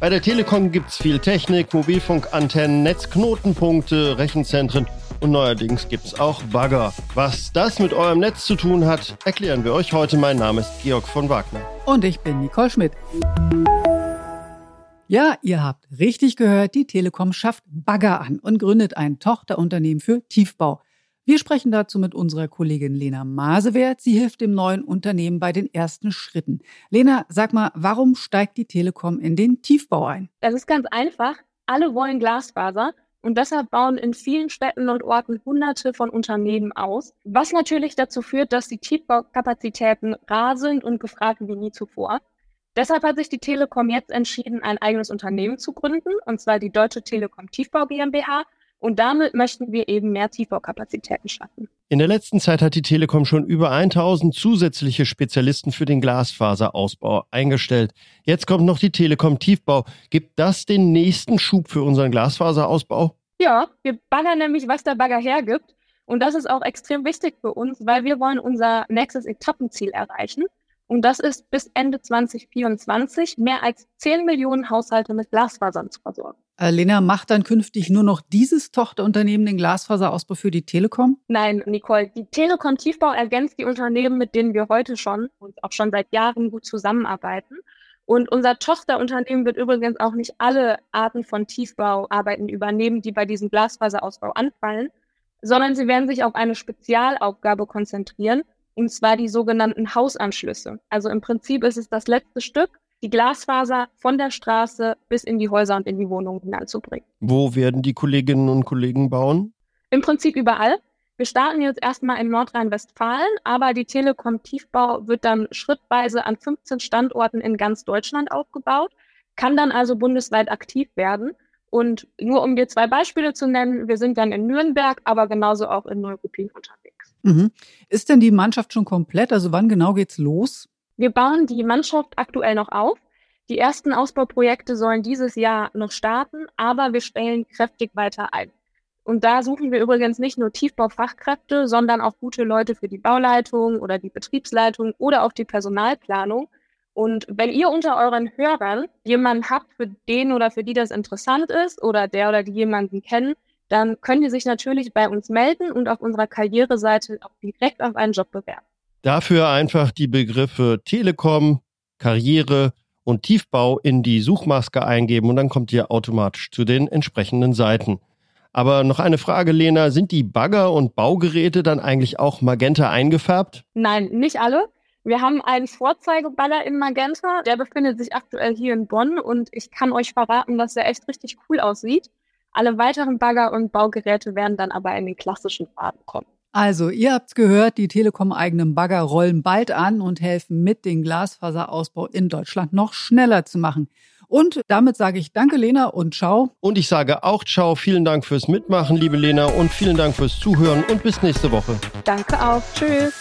Bei der Telekom gibt's viel Technik, Mobilfunkantennen, Netzknotenpunkte, Rechenzentren und neuerdings gibt's auch Bagger. Was das mit eurem Netz zu tun hat, erklären wir euch heute. Mein Name ist Georg von Wagner. Und ich bin Nicole Schmidt. Ja, ihr habt richtig gehört, die Telekom schafft Bagger an und gründet ein Tochterunternehmen für Tiefbau. Wir sprechen dazu mit unserer Kollegin Lena Masewert. Sie hilft dem neuen Unternehmen bei den ersten Schritten. Lena, sag mal, warum steigt die Telekom in den Tiefbau ein? Das ist ganz einfach. Alle wollen Glasfaser. Und deshalb bauen in vielen Städten und Orten Hunderte von Unternehmen aus, was natürlich dazu führt, dass die Tiefbaukapazitäten rar sind und gefragt wie nie zuvor. Deshalb hat sich die Telekom jetzt entschieden, ein eigenes Unternehmen zu gründen, und zwar die Deutsche Telekom Tiefbau GmbH. Und damit möchten wir eben mehr Tiefbaukapazitäten schaffen. In der letzten Zeit hat die Telekom schon über 1000 zusätzliche Spezialisten für den Glasfaserausbau eingestellt. Jetzt kommt noch die Telekom Tiefbau. Gibt das den nächsten Schub für unseren Glasfaserausbau? Ja, wir baggern nämlich, was der Bagger hergibt. Und das ist auch extrem wichtig für uns, weil wir wollen unser nächstes Etappenziel erreichen. Und das ist bis Ende 2024 mehr als 10 Millionen Haushalte mit Glasfasern zu versorgen. Äh, Lena, macht dann künftig nur noch dieses Tochterunternehmen den Glasfaserausbau für die Telekom? Nein, Nicole. Die Telekom Tiefbau ergänzt die Unternehmen, mit denen wir heute schon und auch schon seit Jahren gut zusammenarbeiten. Und unser Tochterunternehmen wird übrigens auch nicht alle Arten von Tiefbauarbeiten übernehmen, die bei diesem Glasfaserausbau anfallen, sondern sie werden sich auf eine Spezialaufgabe konzentrieren, und zwar die sogenannten Hausanschlüsse. Also im Prinzip ist es das letzte Stück, die Glasfaser von der Straße bis in die Häuser und in die Wohnungen hineinzubringen. Wo werden die Kolleginnen und Kollegen bauen? Im Prinzip überall. Wir starten jetzt erstmal in Nordrhein-Westfalen, aber die Telekom Tiefbau wird dann schrittweise an 15 Standorten in ganz Deutschland aufgebaut, kann dann also bundesweit aktiv werden. Und nur um dir zwei Beispiele zu nennen, wir sind dann in Nürnberg, aber genauso auch in Neuruppin unterwegs. Mhm. Ist denn die Mannschaft schon komplett? Also wann genau geht's los? Wir bauen die Mannschaft aktuell noch auf. Die ersten Ausbauprojekte sollen dieses Jahr noch starten, aber wir stellen kräftig weiter ein. Und da suchen wir übrigens nicht nur Tiefbaufachkräfte, sondern auch gute Leute für die Bauleitung oder die Betriebsleitung oder auch die Personalplanung. Und wenn ihr unter euren Hörern jemanden habt, für den oder für die das interessant ist oder der oder die jemanden kennen, dann könnt ihr sich natürlich bei uns melden und auf unserer Karriereseite auch direkt auf einen Job bewerben. Dafür einfach die Begriffe Telekom, Karriere und Tiefbau in die Suchmaske eingeben und dann kommt ihr automatisch zu den entsprechenden Seiten. Aber noch eine Frage, Lena, sind die Bagger und Baugeräte dann eigentlich auch magenta eingefärbt? Nein, nicht alle. Wir haben einen Vorzeigeballer in Magenta, der befindet sich aktuell hier in Bonn und ich kann euch verraten, dass der echt richtig cool aussieht. Alle weiteren Bagger und Baugeräte werden dann aber in den klassischen Farben kommen. Also, ihr habt's gehört, die Telekom-eigenen Bagger rollen bald an und helfen mit, den Glasfaserausbau in Deutschland noch schneller zu machen. Und damit sage ich Danke, Lena, und ciao. Und ich sage auch ciao. Vielen Dank fürs Mitmachen, liebe Lena, und vielen Dank fürs Zuhören und bis nächste Woche. Danke auch. Tschüss.